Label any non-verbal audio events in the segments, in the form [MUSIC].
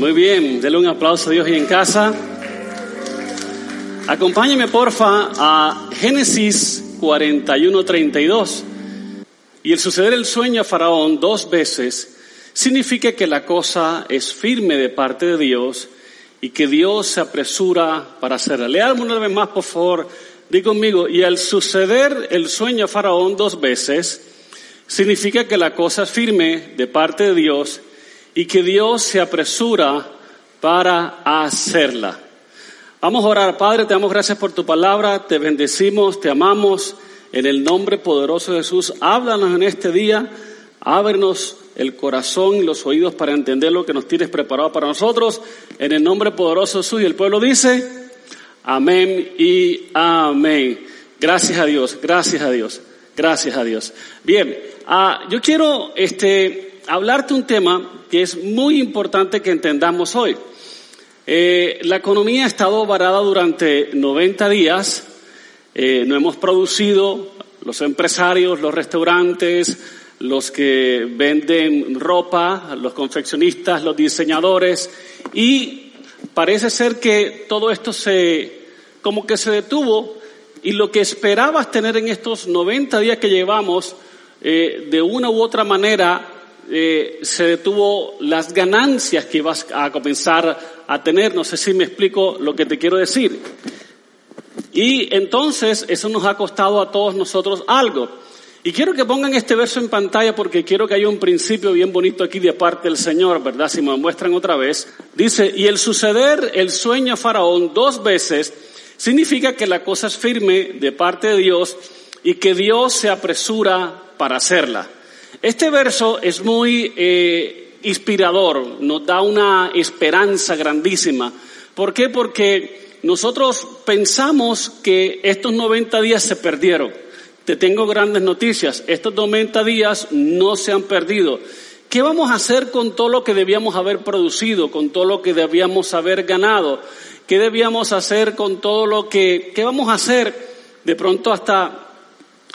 Muy bien, denle un aplauso a Dios y en casa. Acompáñeme porfa a Génesis 41:32. Y el suceder el sueño a Faraón dos veces significa que la cosa es firme de parte de Dios y que Dios se apresura para hacerla. Leamos una vez más, por favor. Di conmigo, y al suceder el sueño a Faraón dos veces, significa que la cosa es firme de parte de Dios y que Dios se apresura para hacerla. Vamos a orar, Padre, te damos gracias por tu palabra, te bendecimos, te amamos, en el nombre poderoso de Jesús, háblanos en este día, ábrenos el corazón y los oídos para entender lo que nos tienes preparado para nosotros, en el nombre poderoso de Jesús, y el pueblo dice, amén y amén. Gracias a Dios, gracias a Dios, gracias a Dios. Bien, ah, yo quiero este, hablarte un tema que es muy importante que entendamos hoy. Eh, la economía ha estado varada durante 90 días, eh, no hemos producido, los empresarios, los restaurantes, los que venden ropa, los confeccionistas, los diseñadores, y parece ser que todo esto se, como que se detuvo, y lo que esperabas tener en estos 90 días que llevamos, eh, de una u otra manera, eh, se detuvo las ganancias que ibas a comenzar a tener. No sé si me explico lo que te quiero decir. Y entonces eso nos ha costado a todos nosotros algo. Y quiero que pongan este verso en pantalla porque quiero que haya un principio bien bonito aquí de parte del Señor, ¿verdad? Si me muestran otra vez. Dice, y el suceder el sueño a Faraón dos veces significa que la cosa es firme de parte de Dios y que Dios se apresura para hacerla. Este verso es muy eh, inspirador, nos da una esperanza grandísima. ¿Por qué? Porque nosotros pensamos que estos 90 días se perdieron. Te tengo grandes noticias, estos 90 días no se han perdido. ¿Qué vamos a hacer con todo lo que debíamos haber producido, con todo lo que debíamos haber ganado? ¿Qué debíamos hacer con todo lo que, qué vamos a hacer de pronto hasta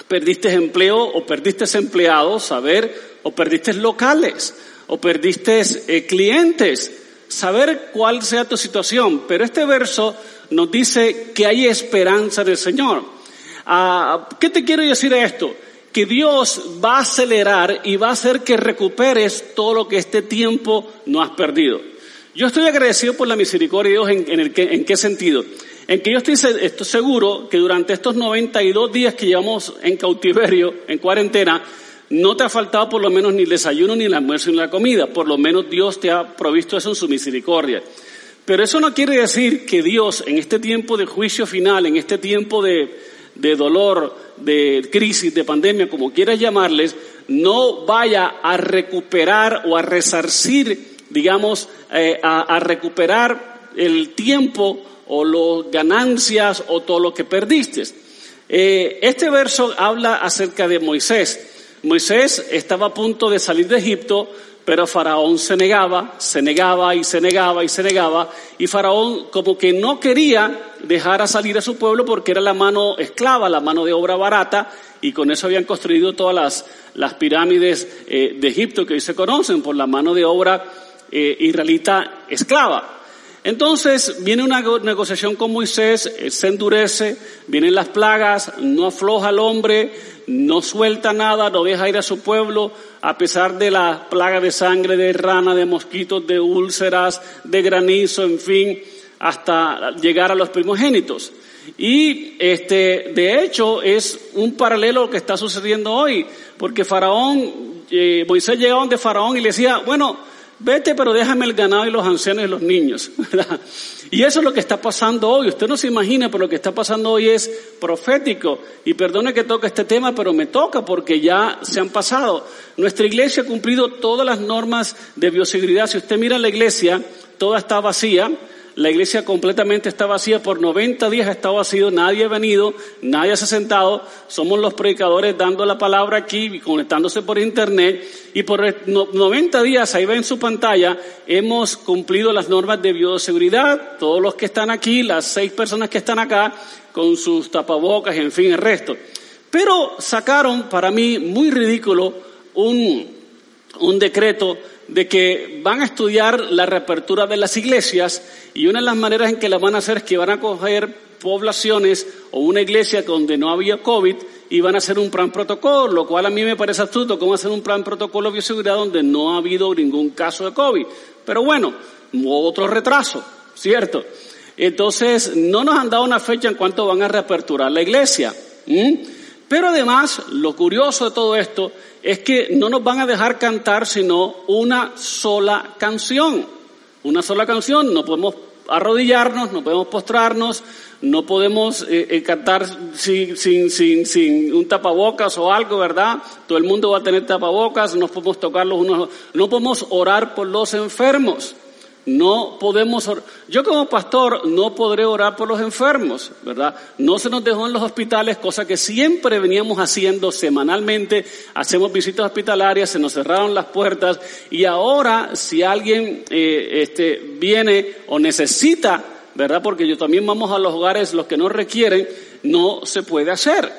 perdiste empleo o perdiste empleados, saber, o perdiste locales, o perdiste eh, clientes, saber cuál sea tu situación. Pero este verso nos dice que hay esperanza del Señor. Ah, ¿Qué te quiero decir esto? Que Dios va a acelerar y va a hacer que recuperes todo lo que este tiempo no has perdido. Yo estoy agradecido por la misericordia de Dios en, en, qué sentido en que yo estoy, estoy seguro que durante estos 92 días que llevamos en cautiverio, en cuarentena, no te ha faltado por lo menos ni el desayuno, ni el almuerzo, ni la comida. Por lo menos Dios te ha provisto eso en su misericordia. Pero eso no quiere decir que Dios en este tiempo de juicio final, en este tiempo de, de dolor, de crisis, de pandemia, como quieras llamarles, no vaya a recuperar o a resarcir, digamos, eh, a, recuperar el tiempo o las ganancias o todo lo que perdiste. Eh, este verso habla acerca de Moisés. Moisés estaba a punto de salir de Egipto, pero Faraón se negaba, se negaba y se negaba y se negaba, y Faraón como que no quería dejar a salir a su pueblo porque era la mano esclava, la mano de obra barata, y con eso habían construido todas las, las pirámides eh, de Egipto que hoy se conocen por la mano de obra eh, israelita esclava. Entonces viene una negociación con Moisés, se endurece, vienen las plagas, no afloja al hombre, no suelta nada, no deja ir a su pueblo, a pesar de la plaga de sangre, de rana, de mosquitos, de úlceras, de granizo, en fin, hasta llegar a los primogénitos. Y este, de hecho, es un paralelo que está sucediendo hoy, porque Faraón, eh, Moisés llegaba donde Faraón y le decía, bueno, vete pero déjame el ganado y los ancianos y los niños. [LAUGHS] Y eso es lo que está pasando hoy. Usted no se imagina, pero lo que está pasando hoy es profético. Y perdone que toque este tema, pero me toca porque ya se han pasado. Nuestra iglesia ha cumplido todas las normas de bioseguridad. Si usted mira la iglesia, toda está vacía. La iglesia completamente está vacía, por 90 días está vacío, nadie ha venido, nadie se ha sentado, somos los predicadores dando la palabra aquí y conectándose por internet, y por 90 días, ahí ven su pantalla, hemos cumplido las normas de bioseguridad, todos los que están aquí, las seis personas que están acá, con sus tapabocas, en fin, el resto. Pero sacaron para mí muy ridículo un, un decreto de que van a estudiar la reapertura de las iglesias y una de las maneras en que la van a hacer es que van a coger poblaciones o una iglesia donde no había COVID y van a hacer un plan protocolo, lo cual a mí me parece astuto, cómo hacer un plan protocolo de bioseguridad donde no ha habido ningún caso de COVID. Pero bueno, otro retraso, ¿cierto? Entonces, no nos han dado una fecha en cuanto van a reaperturar la iglesia. Pero además, lo curioso de todo esto es que no nos van a dejar cantar sino una sola canción. Una sola canción, no podemos arrodillarnos, no podemos postrarnos, no podemos eh, eh, cantar sin, sin, sin, sin, un tapabocas o algo, ¿verdad? Todo el mundo va a tener tapabocas, no podemos tocar los unos, no podemos orar por los enfermos. No podemos, yo como pastor no podré orar por los enfermos, ¿verdad? No se nos dejó en los hospitales, cosa que siempre veníamos haciendo semanalmente, hacemos visitas hospitalarias, se nos cerraron las puertas y ahora si alguien eh, este, viene o necesita, ¿verdad? Porque yo también vamos a los hogares, los que no requieren, no se puede hacer.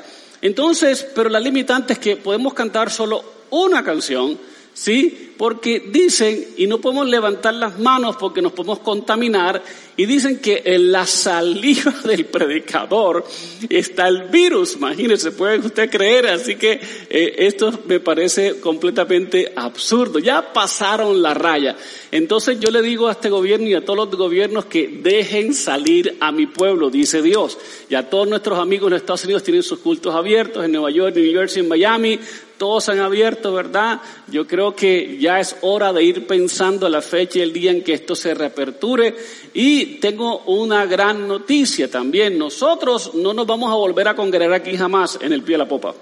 Entonces, pero la limitante es que podemos cantar solo una canción, ¿sí? Porque dicen, y no podemos levantar las manos porque nos podemos contaminar, y dicen que en la saliva [LAUGHS] del predicador está el virus, imagínense, puede usted creer, así que eh, esto me parece completamente absurdo, ya pasaron la raya. Entonces yo le digo a este gobierno y a todos los gobiernos que dejen salir a mi pueblo, dice Dios. Y a todos nuestros amigos en Estados Unidos tienen sus cultos abiertos, en Nueva York, New Jersey, en Miami, todos han abierto, ¿verdad? Yo creo que ya es hora de ir pensando la fecha y el día en que esto se reaperture. Y tengo una gran noticia también. Nosotros no nos vamos a volver a congregar aquí jamás en el pie de la popa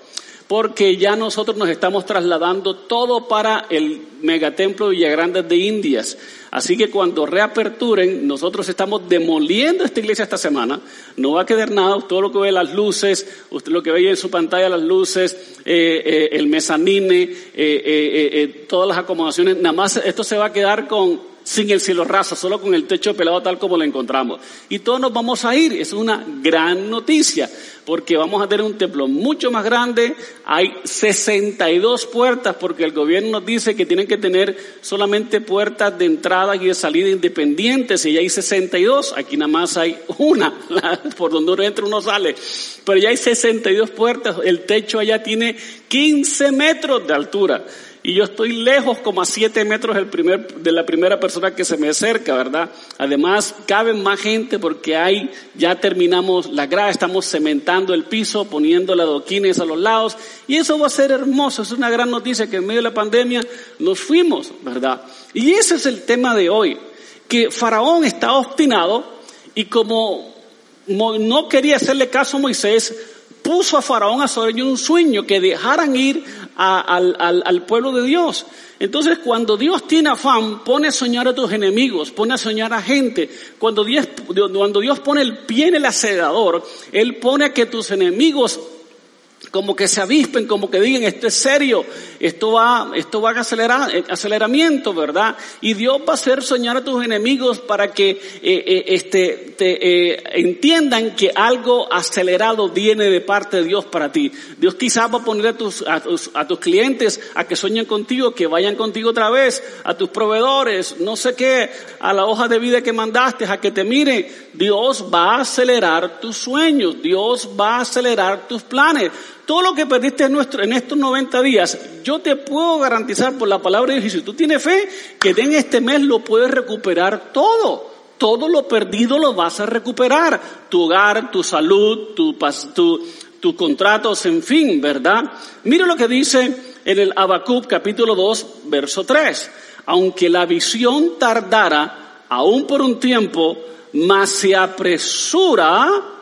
porque ya nosotros nos estamos trasladando todo para el megatemplo de Villagrandes de Indias. Así que cuando reaperturen, nosotros estamos demoliendo esta iglesia esta semana. No va a quedar nada, todo lo que ve las luces, usted lo que ve en su pantalla, las luces, eh, eh, el mezanine, eh, todas las acomodaciones, nada más esto se va a quedar con sin el cielo raso, solo con el techo pelado tal como lo encontramos. Y todos nos vamos a ir, es una gran noticia, porque vamos a tener un templo mucho más grande, hay 62 puertas, porque el gobierno nos dice que tienen que tener solamente puertas de entrada y de salida independientes, y ya hay 62, aquí nada más hay una, [LAUGHS] por donde uno entra uno sale, pero ya hay 62 puertas, el techo allá tiene 15 metros de altura y yo estoy lejos como a siete metros del primer, de la primera persona que se me acerca, ¿verdad? Además, caben más gente porque hay, ya terminamos la grada, estamos cementando el piso, poniendo las adoquines a los lados, y eso va a ser hermoso, es una gran noticia que en medio de la pandemia nos fuimos, ¿verdad? Y ese es el tema de hoy, que Faraón está obstinado y como no quería hacerle caso a Moisés, puso a Faraón a sobre un sueño que dejaran ir al, al, pueblo de Dios. Entonces, cuando Dios tiene afán, pone a soñar a tus enemigos, pone a soñar a gente. Cuando Dios, cuando Dios pone el pie en el acelerador, Él pone a que tus enemigos como que se avispen, como que digan, esto es serio, esto va, esto va a acelerar, eh, aceleramiento, ¿verdad? Y Dios va a hacer soñar a tus enemigos para que eh, eh, este, te, entiendan que algo acelerado viene de parte de Dios para ti. Dios quizás va a poner a tus, a tus, a tus clientes a que sueñen contigo, que vayan contigo otra vez, a tus proveedores, no sé qué, a la hoja de vida que mandaste, a que te miren. Dios va a acelerar tus sueños, Dios va a acelerar tus planes. Todo lo que perdiste en, en estos 90 días, yo te puedo garantizar por la palabra de Dios, y si tú tienes fe, que en este mes lo puedes recuperar todo. Todo lo perdido lo vas a recuperar. Tu hogar, tu salud, tu, tu, tus contratos, en fin, ¿verdad? Mire lo que dice en el Habacuc capítulo 2, verso 3. Aunque la visión tardara aún por un tiempo, mas se apresura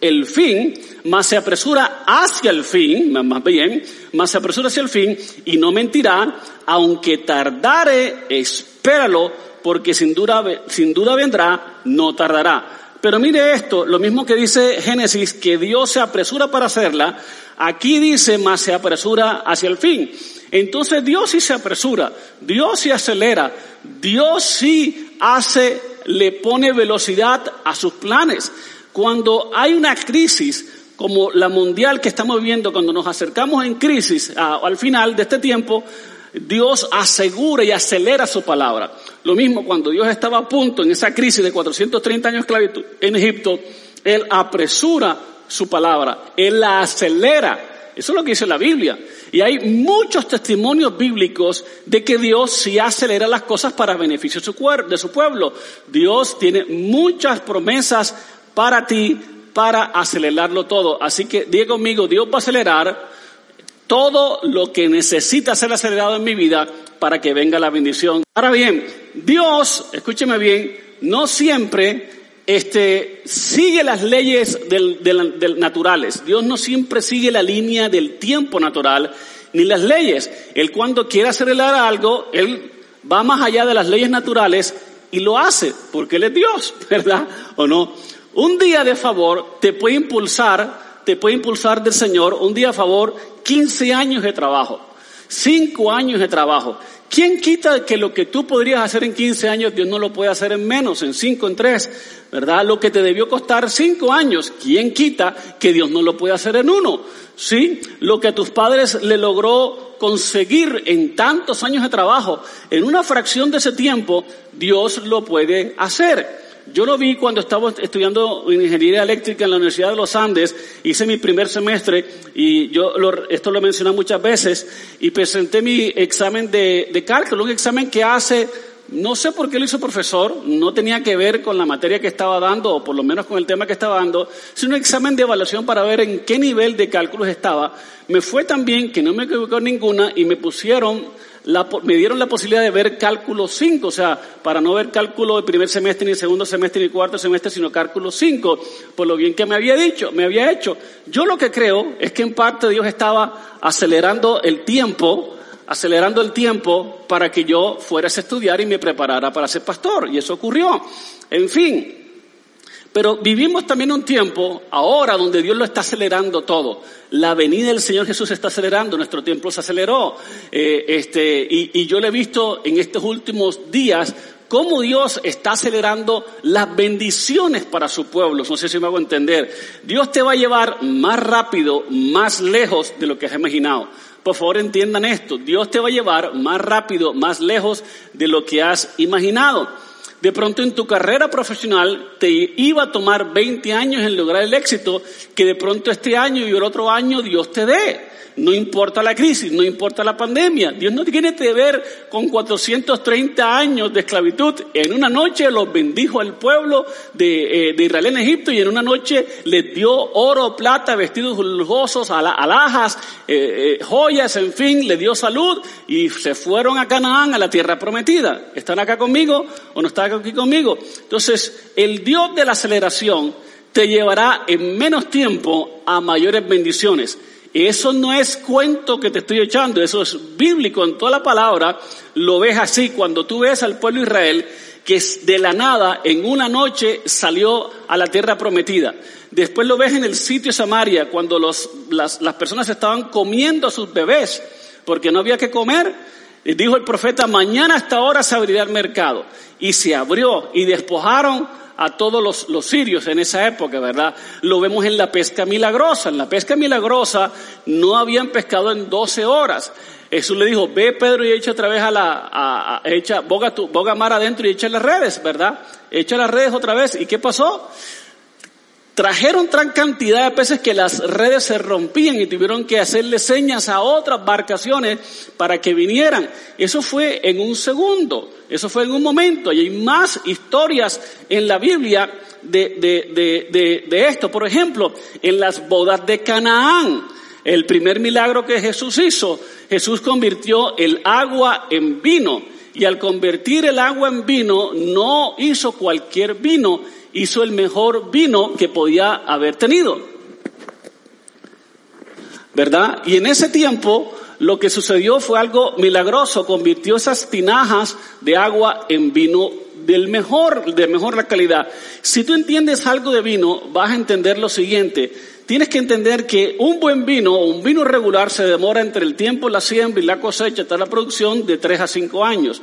el fin, más se apresura hacia el fin, más bien, más se apresura hacia el fin y no mentirá, aunque tardare, espéralo, porque sin duda, sin duda vendrá, no tardará. Pero mire esto, lo mismo que dice Génesis, que Dios se apresura para hacerla, aquí dice, más se apresura hacia el fin. Entonces Dios sí se apresura, Dios sí acelera, Dios sí hace, le pone velocidad a sus planes. Cuando hay una crisis como la mundial que estamos viviendo, cuando nos acercamos en crisis al final de este tiempo, Dios asegura y acelera su palabra. Lo mismo cuando Dios estaba a punto en esa crisis de 430 años de esclavitud en Egipto, Él apresura su palabra, Él la acelera. Eso es lo que dice la Biblia. Y hay muchos testimonios bíblicos de que Dios sí acelera las cosas para beneficio de su pueblo. Dios tiene muchas promesas para ti para acelerarlo todo. Así que diga conmigo, Dios va a acelerar todo lo que necesita ser acelerado en mi vida para que venga la bendición. Ahora bien, Dios, escúcheme bien, no siempre este, sigue las leyes del, naturales. Dios no siempre sigue la línea del tiempo natural ni las leyes. Él cuando quiere acelerar algo, Él va más allá de las leyes naturales y lo hace, porque Él es Dios, [LAUGHS] ¿verdad? ¿O no? Un día de favor te puede impulsar, te puede impulsar del Señor, un día a favor 15 años de trabajo, 5 años de trabajo. ¿Quién quita que lo que tú podrías hacer en 15 años, Dios no lo puede hacer en menos, en 5, en 3? ¿Verdad? Lo que te debió costar 5 años, ¿quién quita que Dios no lo puede hacer en uno? ¿Sí? Lo que a tus padres le logró conseguir en tantos años de trabajo, en una fracción de ese tiempo, Dios lo puede hacer. Yo lo vi cuando estaba estudiando ingeniería eléctrica en la Universidad de los Andes, hice mi primer semestre y yo esto lo he mencionado muchas veces y presenté mi examen de, de cálculo, un examen que hace, no sé por qué lo hizo profesor, no tenía que ver con la materia que estaba dando o por lo menos con el tema que estaba dando, sino un examen de evaluación para ver en qué nivel de cálculos estaba. Me fue tan bien que no me equivoqué en ninguna y me pusieron me dieron la posibilidad de ver cálculo 5, o sea, para no ver cálculo de primer semestre, ni segundo semestre, ni cuarto semestre, sino cálculo 5, por lo bien que me había dicho, me había hecho. Yo lo que creo es que en parte Dios estaba acelerando el tiempo, acelerando el tiempo para que yo fuera a estudiar y me preparara para ser pastor, y eso ocurrió. En fin, pero vivimos también un tiempo ahora donde Dios lo está acelerando todo. La venida del Señor Jesús está acelerando, nuestro tiempo se aceleró. Eh, este, y, yo lo he visto en estos últimos días cómo Dios está acelerando las bendiciones para su pueblo. No sé si me hago entender. Dios te va a llevar más rápido, más lejos de lo que has imaginado. Por favor entiendan esto. Dios te va a llevar más rápido, más lejos de lo que has imaginado. De pronto en tu carrera profesional te iba a tomar 20 años en lograr el éxito que de pronto este año y el otro año Dios te dé. No importa la crisis, no importa la pandemia. Dios no tiene que ver con 430 años de esclavitud. En una noche los bendijo al pueblo de, eh, Israel en Egipto y en una noche les dio oro, plata, vestidos lujosos, alhajas, eh, eh, joyas, en fin, le dio salud y se fueron a Canaán, a la tierra prometida. ¿Están acá conmigo o no están aquí conmigo? Entonces, el Dios de la aceleración te llevará en menos tiempo a mayores bendiciones. Eso no es cuento que te estoy echando, eso es bíblico en toda la palabra. Lo ves así cuando tú ves al pueblo Israel que de la nada en una noche salió a la tierra prometida. Después lo ves en el sitio Samaria cuando las, las personas estaban comiendo a sus bebés porque no había que comer. Dijo el profeta, mañana hasta ahora se abrirá el mercado. Y se abrió y despojaron a todos los, los, sirios en esa época, ¿verdad? Lo vemos en la pesca milagrosa. En la pesca milagrosa no habían pescado en 12 horas. Jesús le dijo, ve Pedro y echa otra vez a la, a, echa, boga, tu, boga mar adentro y echa las redes, ¿verdad? Echa las redes otra vez. ¿Y qué pasó? Trajeron gran cantidad de peces que las redes se rompían y tuvieron que hacerle señas a otras embarcaciones para que vinieran. Eso fue en un segundo, eso fue en un momento. Y hay más historias en la Biblia de, de, de, de esto. Por ejemplo, en las bodas de Canaán, el primer milagro que Jesús hizo, Jesús convirtió el agua en vino. Y al convertir el agua en vino, no hizo cualquier vino, hizo el mejor vino que podía haber tenido. ¿Verdad? Y en ese tiempo lo que sucedió fue algo milagroso, convirtió esas tinajas de agua en vino del mejor, de mejor calidad. Si tú entiendes algo de vino, vas a entender lo siguiente. Tienes que entender que un buen vino, un vino regular, se demora entre el tiempo, la siembra y la cosecha hasta la producción de 3 a 5 años.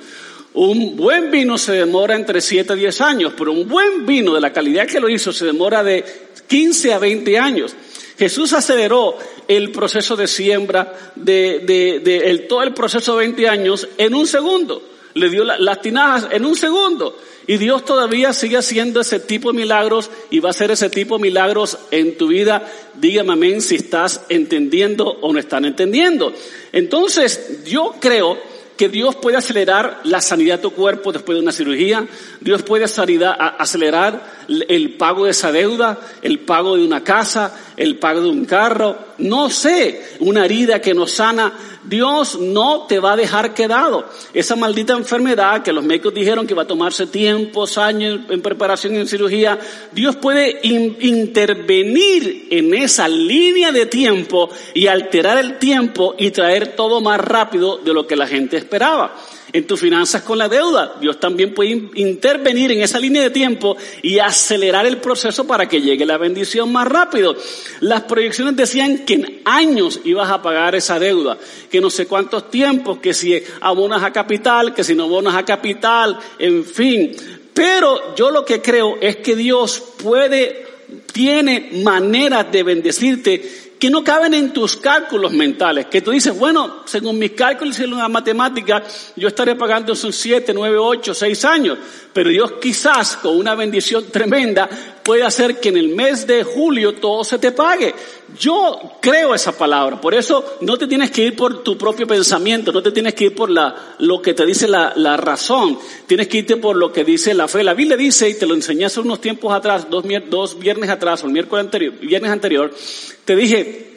Un buen vino se demora entre 7 a 10 años, pero un buen vino de la calidad que lo hizo se demora de 15 a 20 años. Jesús aceleró el proceso de siembra de, de, el, todo el proceso de 20 años en un segundo. Le dio las tinajas en un segundo. Y Dios todavía sigue haciendo ese tipo de milagros y va a hacer ese tipo de milagros en tu vida. Dígame amén si estás entendiendo o no están entendiendo. Entonces, yo creo que Dios puede acelerar la sanidad de tu cuerpo después de una cirugía. Dios puede acelerar el pago de esa deuda, el pago de una casa, el pago de un carro. No sé, una herida que nos sana. Dios no te va a dejar quedado. Esa maldita enfermedad que los médicos dijeron que va a tomarse tiempos, años en preparación y en cirugía, Dios puede intervenir en esa línea de tiempo y alterar el tiempo y traer todo más rápido de lo que la gente esperaba en tus finanzas con la deuda. Dios también puede intervenir en esa línea de tiempo y acelerar el proceso para que llegue la bendición más rápido. Las proyecciones decían que en años ibas a pagar esa deuda, que no sé cuántos tiempos, que si abonas a capital, que si no abonas a capital, en fin. Pero yo lo que creo es que Dios puede, tiene maneras de bendecirte que no caben en tus cálculos mentales, que tú dices, bueno, según mis cálculos y la matemática, yo estaré pagando esos siete, nueve, ocho, seis años, pero Dios quizás con una bendición tremenda puede hacer que en el mes de julio todo se te pague. Yo creo esa palabra, por eso no te tienes que ir por tu propio pensamiento, no te tienes que ir por la, lo que te dice la, la razón, tienes que irte por lo que dice la fe. La Biblia dice, y te lo enseñé hace unos tiempos atrás, dos, dos viernes atrás, o el miércoles anterior, viernes anterior, te dije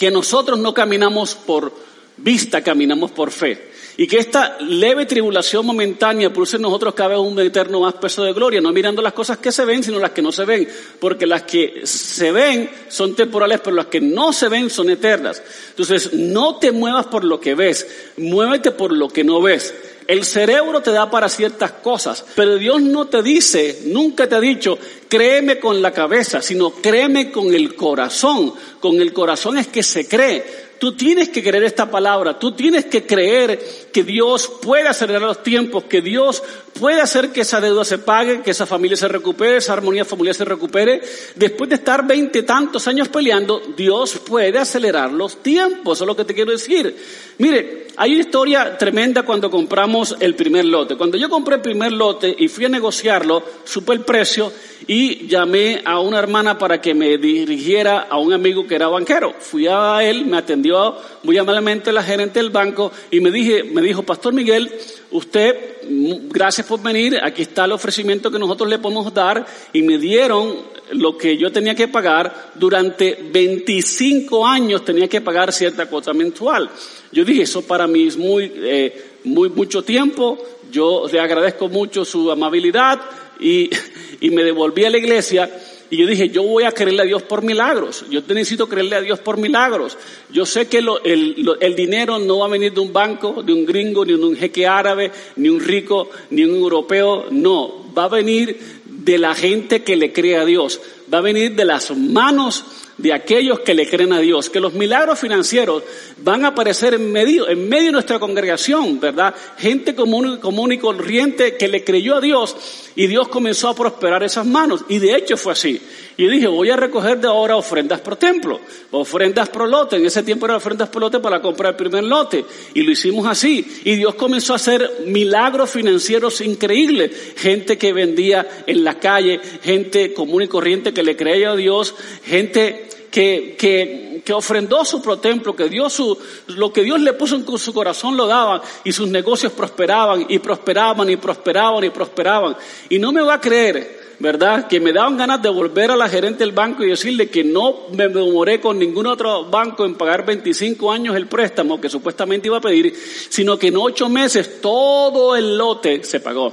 que nosotros no caminamos por vista, caminamos por fe. Y que esta leve tribulación momentánea produce en nosotros cada vez un eterno más peso de gloria, no mirando las cosas que se ven, sino las que no se ven. Porque las que se ven son temporales, pero las que no se ven son eternas. Entonces, no te muevas por lo que ves, muévete por lo que no ves. El cerebro te da para ciertas cosas, pero Dios no te dice, nunca te ha dicho, créeme con la cabeza, sino créeme con el corazón. Con el corazón es que se cree. Tú tienes que creer esta palabra, tú tienes que creer que Dios puede acelerar los tiempos, que Dios puede hacer que esa deuda se pague, que esa familia se recupere, esa armonía familiar se recupere. Después de estar veinte tantos años peleando, Dios puede acelerar los tiempos, eso es lo que te quiero decir. Mire, hay una historia tremenda cuando compramos el primer lote. Cuando yo compré el primer lote y fui a negociarlo, supe el precio y llamé a una hermana para que me dirigiera a un amigo que era banquero. Fui a él, me atendió muy amablemente la gerente del banco y me dije, me dijo, Pastor Miguel, usted, gracias por venir, aquí está el ofrecimiento que nosotros le podemos dar y me dieron lo que yo tenía que pagar. Durante 25 años tenía que pagar cierta cuota mensual. Yo dije, eso para mí es muy, eh, muy mucho tiempo, yo le agradezco mucho su amabilidad, y, [LAUGHS] y me devolví a la iglesia y yo dije, yo voy a creerle a Dios por milagros. Yo necesito creerle a Dios por milagros. Yo sé que el, el, dinero no va a venir de un banco, de un gringo, ni de un jeque árabe, ni un rico, ni un europeo. No, va a venir de la gente que le cree a Dios. Va a venir de las manos de aquellos que le creen a Dios, que los milagros financieros van a aparecer en medio, en medio de nuestra congregación, ¿verdad? Gente común, común y corriente que le creyó a Dios y Dios comenzó a prosperar esas manos. Y de hecho fue así. Y dije, voy a recoger de ahora ofrendas por templo, ofrendas por lote. En ese tiempo eran ofrendas por lote para comprar el primer lote. Y lo hicimos así. Y Dios comenzó a hacer milagros financieros increíbles. Gente que vendía en la calle, gente común y corriente que le creía a Dios, gente que, que, que ofrendó su templo, que dio su, lo que Dios le puso en su corazón lo daban y sus negocios prosperaban y prosperaban y prosperaban y prosperaban. Y no me va a creer, ¿verdad? Que me daban ganas de volver a la gerente del banco y decirle que no me demoré con ningún otro banco en pagar 25 años el préstamo que supuestamente iba a pedir, sino que en ocho meses todo el lote se pagó.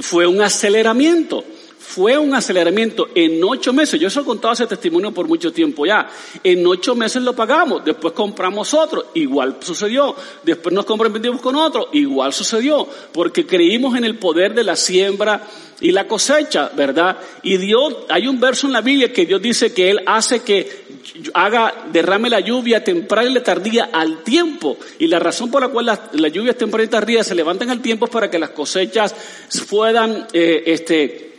Fue un aceleramiento fue un aceleramiento en ocho meses. Yo eso he contado ese testimonio por mucho tiempo ya. En ocho meses lo pagamos, después compramos otro, igual sucedió. Después nos comprometimos con otro, igual sucedió. Porque creímos en el poder de la siembra y la cosecha, ¿verdad? Y Dios, hay un verso en la Biblia que Dios dice que Él hace que haga, derrame la lluvia temprana y tardía al tiempo. Y la razón por la cual las, lluvias tempranas y tardías se levantan al tiempo es para que las cosechas puedan, eh, este,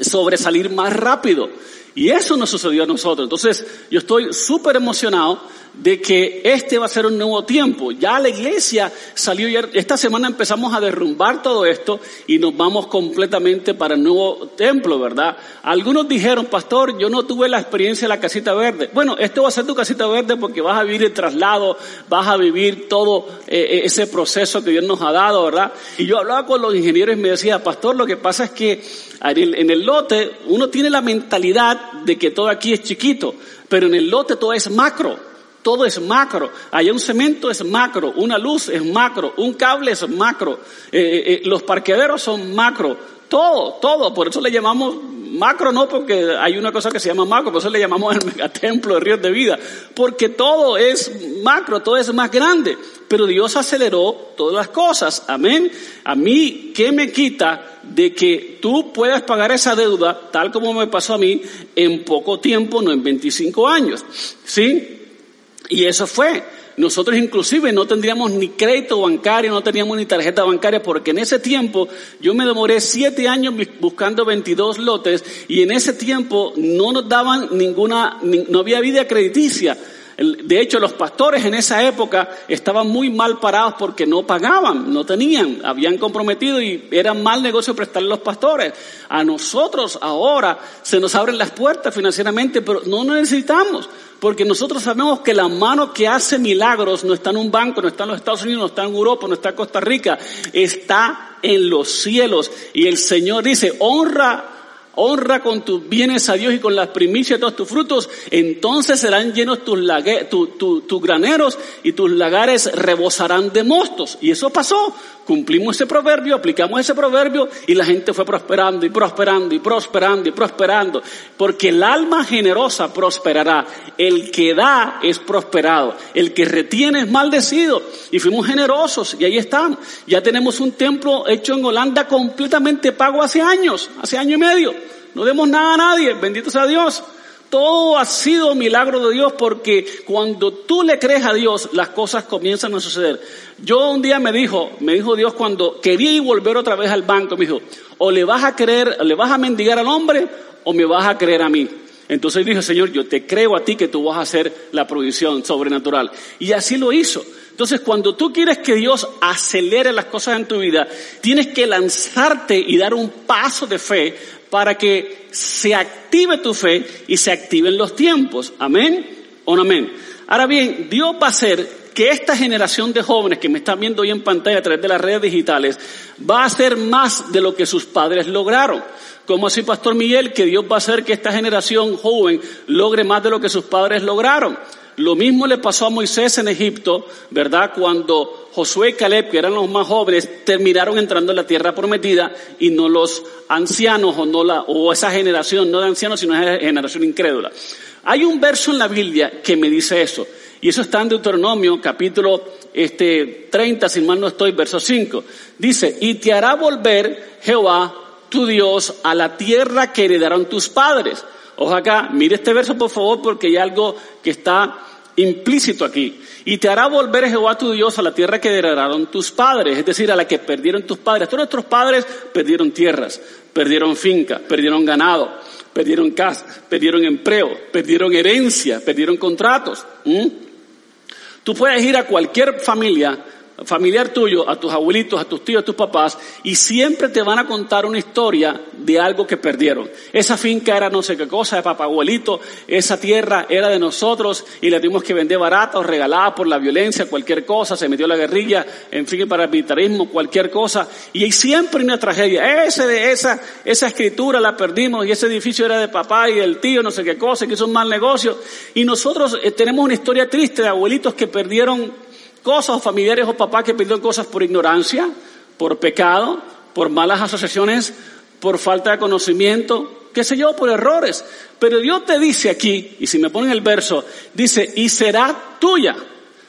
sobresalir más rápido. Y eso nos sucedió a nosotros. Entonces, yo estoy súper emocionado de que este va a ser un nuevo tiempo. Ya la iglesia salió, esta semana empezamos a derrumbar todo esto y nos vamos completamente para el nuevo templo, ¿verdad? Algunos dijeron, pastor, yo no tuve la experiencia de la casita verde. Bueno, esto va a ser tu casita verde porque vas a vivir el traslado, vas a vivir todo eh, eh, ese proceso que Dios nos ha dado, ¿verdad? Y yo hablaba con los ingenieros y me decía, pastor, lo que pasa es que en el lote uno tiene la mentalidad de que todo aquí es chiquito, pero en el lote todo es macro. Todo es macro. Allá un cemento es macro, una luz es macro, un cable es macro, eh, eh, eh, los parqueaderos son macro. Todo, todo. Por eso le llamamos macro, no porque hay una cosa que se llama macro, por eso le llamamos el [LAUGHS] megatemplo de ríos de vida. Porque todo es macro, todo es más grande. Pero Dios aceleró todas las cosas. Amén. A mí, ¿qué me quita de que tú puedas pagar esa deuda, tal como me pasó a mí, en poco tiempo, no en 25 años? ¿Sí? Y eso fue. Nosotros inclusive no tendríamos ni crédito bancario, no teníamos ni tarjeta bancaria, porque en ese tiempo yo me demoré siete años buscando 22 lotes y en ese tiempo no nos daban ninguna, no había vida crediticia. De hecho, los pastores en esa época estaban muy mal parados porque no pagaban, no tenían, habían comprometido y era mal negocio prestarle a los pastores. A nosotros ahora se nos abren las puertas financieramente, pero no necesitamos, porque nosotros sabemos que la mano que hace milagros no está en un banco, no está en los Estados Unidos, no está en Europa, no está en Costa Rica, está en los cielos. Y el Señor dice, honra honra con tus bienes a Dios y con las primicias de todos tus frutos, entonces serán llenos tus, tus graneros y tus lagares rebosarán de mostos. Y eso pasó. Cumplimos ese proverbio, aplicamos ese proverbio y la gente fue prosperando y prosperando y prosperando y prosperando. Porque el alma generosa prosperará. El que da es prosperado. El que retiene es maldecido. Y fuimos generosos y ahí estamos. Ya tenemos un templo hecho en Holanda completamente pago hace años, hace año y medio. No demos nada a nadie, bendito sea Dios. Todo ha sido milagro de Dios porque cuando tú le crees a Dios, las cosas comienzan a suceder. Yo un día me dijo, me dijo Dios cuando quería ir volver otra vez al banco, me dijo, o le vas a creer, le vas a mendigar al hombre o me vas a creer a mí. Entonces dije, Señor, yo te creo a ti que tú vas a hacer la provisión sobrenatural. Y así lo hizo. Entonces, cuando tú quieres que Dios acelere las cosas en tu vida, tienes que lanzarte y dar un paso de fe para que se active tu fe y se activen los tiempos. Amén o no amén. Ahora bien, Dios va a hacer que esta generación de jóvenes que me están viendo hoy en pantalla a través de las redes digitales va a hacer más de lo que sus padres lograron. Como así, Pastor Miguel, que Dios va a hacer que esta generación joven logre más de lo que sus padres lograron. Lo mismo le pasó a Moisés en Egipto, ¿verdad? Cuando Josué y Caleb, que eran los más jóvenes, terminaron entrando en la tierra prometida y no los ancianos o no la, o esa generación, no de ancianos, sino esa generación incrédula. Hay un verso en la Biblia que me dice eso. Y eso está en Deuteronomio, capítulo este, 30, si mal no estoy, verso 5. Dice, y te hará volver Jehová, tu Dios, a la tierra que heredaron tus padres. Acá, mire este verso por favor porque hay algo que está implícito aquí. Y te hará volver Jehová tu Dios a la tierra que heredaron tus padres, es decir, a la que perdieron tus padres. Todos nuestros padres perdieron tierras, perdieron fincas, perdieron ganado, perdieron casa, perdieron empleo, perdieron herencia, perdieron contratos. Tú puedes ir a cualquier familia familiar tuyo, a tus abuelitos, a tus tíos, a tus papás, y siempre te van a contar una historia de algo que perdieron. Esa finca era no sé qué cosa de papá abuelito, esa tierra era de nosotros y la tuvimos que vender barata o regalada por la violencia, cualquier cosa, se metió la guerrilla, en fin, para el militarismo, cualquier cosa, y hay siempre una tragedia. Ese, esa, esa escritura la perdimos y ese edificio era de papá y del tío, no sé qué cosa, que hizo un mal negocio, y nosotros eh, tenemos una historia triste de abuelitos que perdieron cosas, o familiares o papás que perdieron cosas por ignorancia, por pecado, por malas asociaciones, por falta de conocimiento, qué sé yo, por errores. Pero Dios te dice aquí, y si me ponen el verso, dice, y será tuya,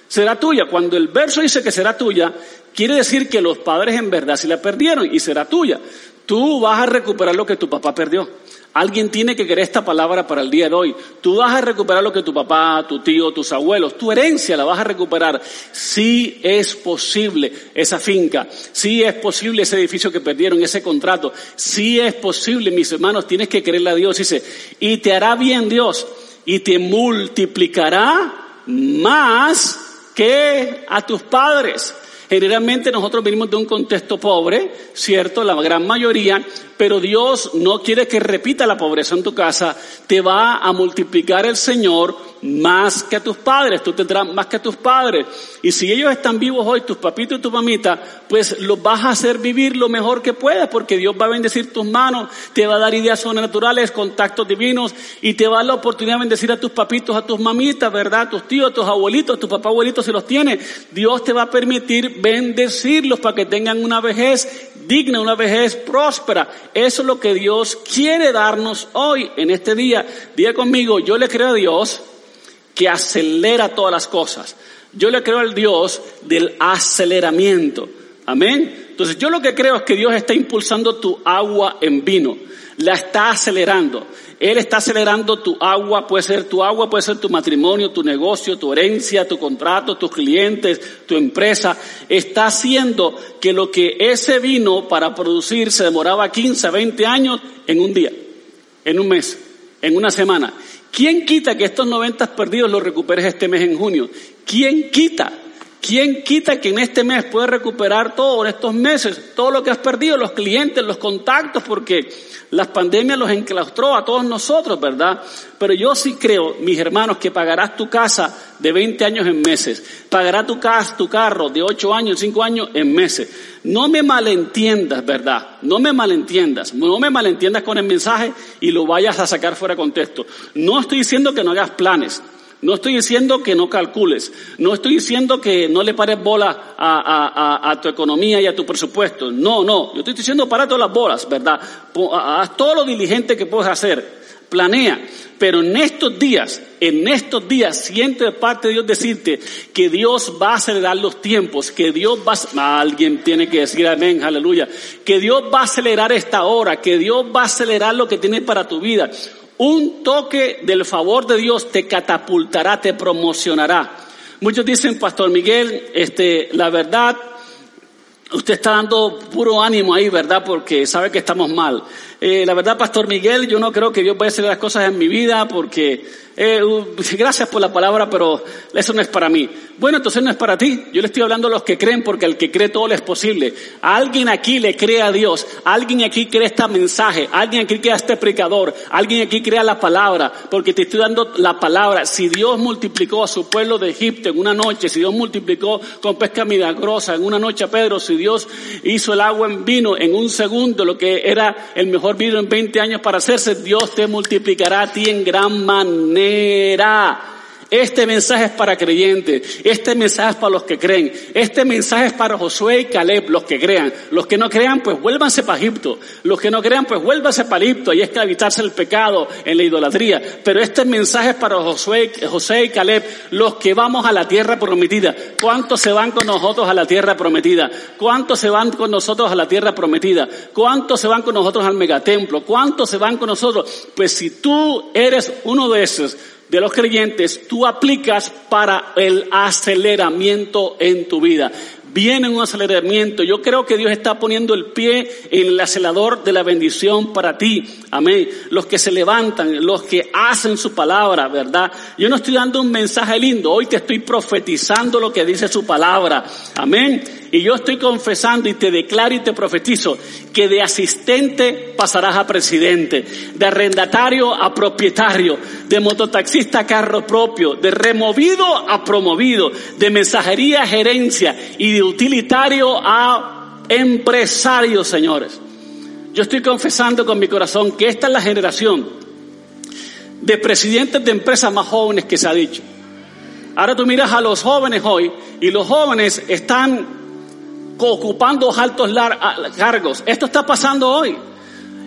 será tuya. Cuando el verso dice que será tuya, quiere decir que los padres en verdad sí la perdieron y será tuya. Tú vas a recuperar lo que tu papá perdió. Alguien tiene que querer esta palabra para el día de hoy. Tú vas a recuperar lo que tu papá, tu tío, tus abuelos, tu herencia la vas a recuperar. Sí es posible esa finca, sí es posible ese edificio que perdieron, ese contrato, sí es posible, mis hermanos, tienes que creerle a Dios. Dice, y te hará bien Dios y te multiplicará más que a tus padres. Generalmente nosotros venimos de un contexto pobre, ¿cierto? La gran mayoría, pero Dios no quiere que repita la pobreza en tu casa, te va a multiplicar el Señor más que a tus padres, tú tendrás más que a tus padres. Y si ellos están vivos hoy, tus papitos y tu mamita, pues los vas a hacer vivir lo mejor que puedas, porque Dios va a bendecir tus manos, te va a dar ideas sobrenaturales, contactos divinos, y te va a dar la oportunidad de bendecir a tus papitos, a tus mamitas, ¿verdad? A tus tíos, a tus abuelitos, a tus papá abuelitos si los tiene. Dios te va a permitir bendecirlos para que tengan una vejez digna, una vejez próspera. Eso es lo que Dios quiere darnos hoy, en este día. Diga conmigo, yo le creo a Dios que acelera todas las cosas. Yo le creo al Dios del aceleramiento. Amén. Entonces yo lo que creo es que Dios está impulsando tu agua en vino. La está acelerando. Él está acelerando tu agua, puede ser tu agua, puede ser tu matrimonio, tu negocio, tu herencia, tu contrato, tus clientes, tu empresa. Está haciendo que lo que ese vino para producir se demoraba 15, 20 años en un día, en un mes, en una semana. ¿Quién quita que estos 90 perdidos los recuperes este mes en junio? ¿Quién quita? ¿Quién quita que en este mes puedes recuperar todo, en estos meses, todo lo que has perdido, los clientes, los contactos, porque las pandemias los enclaustró a todos nosotros, ¿verdad? Pero yo sí creo, mis hermanos, que pagarás tu casa de 20 años en meses, pagarás tu casa, tu carro de 8 años, 5 años en meses. No me malentiendas, ¿verdad? No me malentiendas, no me malentiendas con el mensaje y lo vayas a sacar fuera de contexto. No estoy diciendo que no hagas planes. No estoy diciendo que no calcules, no estoy diciendo que no le pares bola a, tu economía y a tu presupuesto. No, no, yo estoy diciendo para todas las bolas, ¿verdad? Haz todo lo diligente que puedes hacer, planea. Pero en estos días, en estos días, siento de parte de Dios decirte que Dios va a acelerar los tiempos, que Dios va a, alguien tiene que decir amén, aleluya, que Dios va a acelerar esta hora, que Dios va a acelerar lo que tiene para tu vida. Un toque del favor de Dios te catapultará, te promocionará. Muchos dicen, Pastor Miguel, este, la verdad, usted está dando puro ánimo ahí, ¿verdad? Porque sabe que estamos mal. Eh, la verdad, Pastor Miguel, yo no creo que Dios vaya a hacer las cosas en mi vida porque eh, [LAUGHS] gracias por la palabra, pero eso no es para mí. Bueno, entonces no es para ti. Yo le estoy hablando a los que creen porque al que cree todo le es posible. alguien aquí le cree a Dios. alguien aquí cree este mensaje. alguien aquí cree a este predicador. alguien aquí crea la palabra porque te estoy dando la palabra. Si Dios multiplicó a su pueblo de Egipto en una noche, si Dios multiplicó con pesca milagrosa en una noche a Pedro, si Dios hizo el agua en vino en un segundo, lo que era el mejor en 20 años para hacerse, Dios te multiplicará a ti en gran manera este mensaje es para creyentes, este mensaje es para los que creen, este mensaje es para Josué y Caleb, los que crean. Los que no crean, pues vuélvanse para Egipto. Los que no crean, pues vuélvanse para Egipto y esclavitarse el pecado en la idolatría. Pero este mensaje es para Josué, José y Caleb, los que vamos a la tierra prometida. ¿Cuántos se van con nosotros a la tierra prometida? ¿Cuántos se van con nosotros a la tierra prometida? ¿Cuántos se van con nosotros al megatemplo? ¿Cuántos se van con nosotros? Pues si tú eres uno de esos, de los creyentes, tú aplicas para el aceleramiento en tu vida. Viene un aceleramiento. Yo creo que Dios está poniendo el pie en el acelerador de la bendición para ti. Amén. Los que se levantan, los que hacen su palabra, ¿verdad? Yo no estoy dando un mensaje lindo. Hoy te estoy profetizando lo que dice su palabra. Amén. Y yo estoy confesando y te declaro y te profetizo que de asistente pasarás a presidente, de arrendatario a propietario, de mototaxista a carro propio, de removido a promovido, de mensajería a gerencia y de utilitario a empresario, señores. Yo estoy confesando con mi corazón que esta es la generación de presidentes de empresas más jóvenes que se ha dicho. Ahora tú miras a los jóvenes hoy y los jóvenes están ocupando altos cargos. Esto está pasando hoy.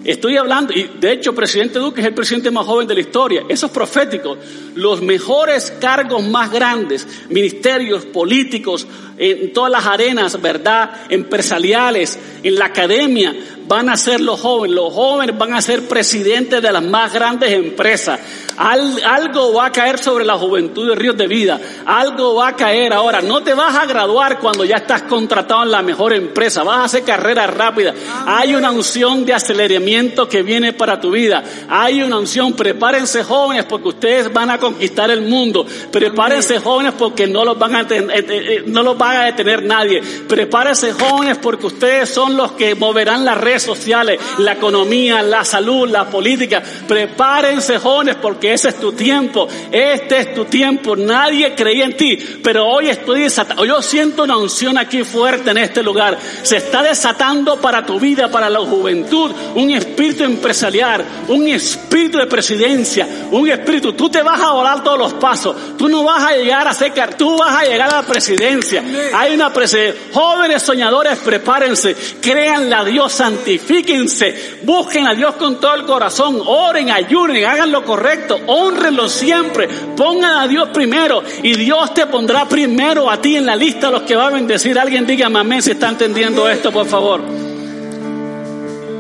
Estoy hablando, y de hecho, presidente Duque es el presidente más joven de la historia. Eso es profético. Los mejores cargos más grandes, ministerios, políticos, en todas las arenas, ¿verdad? Empresariales, en la academia, van a ser los jóvenes. Los jóvenes van a ser presidentes de las más grandes empresas. algo va a caer sobre la juventud de Ríos de Vida. Algo va a caer ahora. No te vas a graduar cuando ya estás contratado en la mejor empresa. Vas a hacer carrera rápida. Hay una unción de aceleramiento que viene para tu vida. Hay una unción. Prepárense jóvenes porque ustedes van a conquistar el mundo. Prepárense jóvenes porque no los van a, eh, eh, eh, no los va a detener nadie. Prepárense jóvenes porque ustedes son los que moverán la red sociales, la economía, la salud, la política. Prepárense jóvenes porque ese es tu tiempo. Este es tu tiempo. Nadie creía en ti, pero hoy estoy desatando. Yo siento una unción aquí fuerte en este lugar. Se está desatando para tu vida, para la juventud, un espíritu empresarial, un espíritu de presidencia, un espíritu. Tú te vas a volar todos los pasos. Tú no vas a llegar a ser, tú vas a llegar a la presidencia. Hay una presidencia. Jóvenes soñadores, prepárense. Créanle a Dios santifíquense, busquen a Dios con todo el corazón, oren, ayunen, hagan lo correcto, honrenlo siempre, pongan a Dios primero y Dios te pondrá primero a ti en la lista los que va a bendecir. Alguien diga amén si está entendiendo esto, por favor.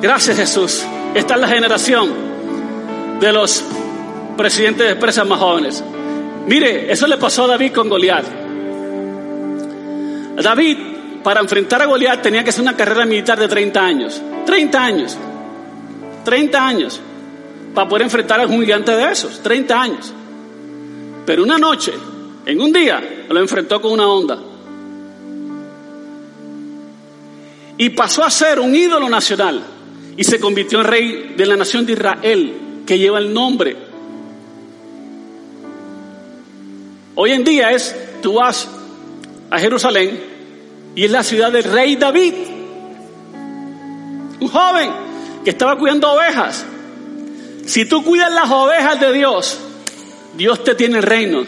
Gracias Jesús. Esta es la generación de los presidentes de empresas más jóvenes. Mire, eso le pasó a David con Goliat. David para enfrentar a Goliat tenía que hacer una carrera militar de 30 años. 30 años. 30 años. Para poder enfrentar a un gigante de esos. 30 años. Pero una noche, en un día, lo enfrentó con una onda. Y pasó a ser un ídolo nacional. Y se convirtió en rey de la nación de Israel, que lleva el nombre. Hoy en día es, tú a Jerusalén y es la ciudad del rey David. Un joven que estaba cuidando ovejas. Si tú cuidas las ovejas de Dios, Dios te tiene el reino.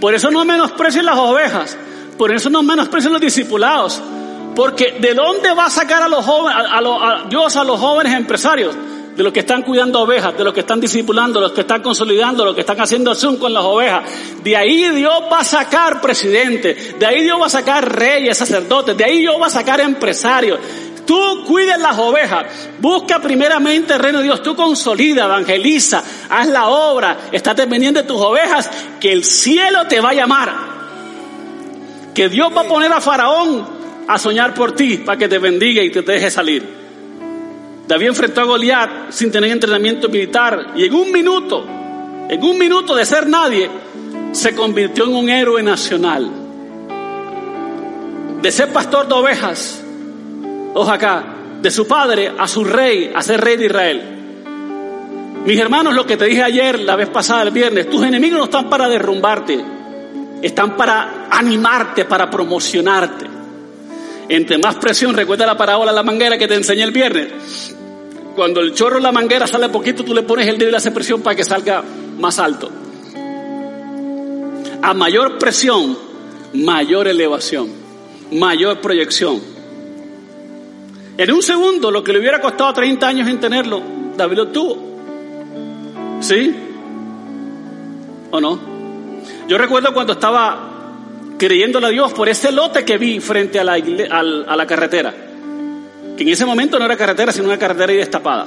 Por eso no menosprecies las ovejas. Por eso no menosprecies los discipulados. Porque ¿de dónde va a sacar a los jóvenes, a, Dios a los jóvenes empresarios? De los que están cuidando ovejas, de los que están discipulando, los que están consolidando, los que están haciendo zoom con las ovejas. De ahí Dios va a sacar presidentes, de ahí Dios va a sacar reyes, sacerdotes, de ahí Dios va a sacar empresarios. Tú cuides las ovejas, busca primeramente el reino de Dios, tú consolida, evangeliza, haz la obra, estate pendiente de tus ovejas, que el cielo te va a llamar. Que Dios va a poner a Faraón a soñar por ti para que te bendiga y te deje salir. David enfrentó a Goliat sin tener entrenamiento militar y en un minuto, en un minuto de ser nadie, se convirtió en un héroe nacional. De ser pastor de ovejas, ojo acá, de su padre a su rey, a ser rey de Israel. Mis hermanos, lo que te dije ayer, la vez pasada, el viernes, tus enemigos no están para derrumbarte, están para animarte, para promocionarte. Entre más presión, recuerda la parábola de la manguera que te enseñé el viernes. Cuando el chorro de la manguera sale poquito, tú le pones el dedo y le haces presión para que salga más alto. A mayor presión, mayor elevación, mayor proyección. En un segundo, lo que le hubiera costado 30 años en tenerlo, David lo tuvo. ¿Sí? ¿O no? Yo recuerdo cuando estaba creyéndole a Dios por ese lote que vi frente a la, carretera que en ese momento no era carretera, sino una carretera y destapada.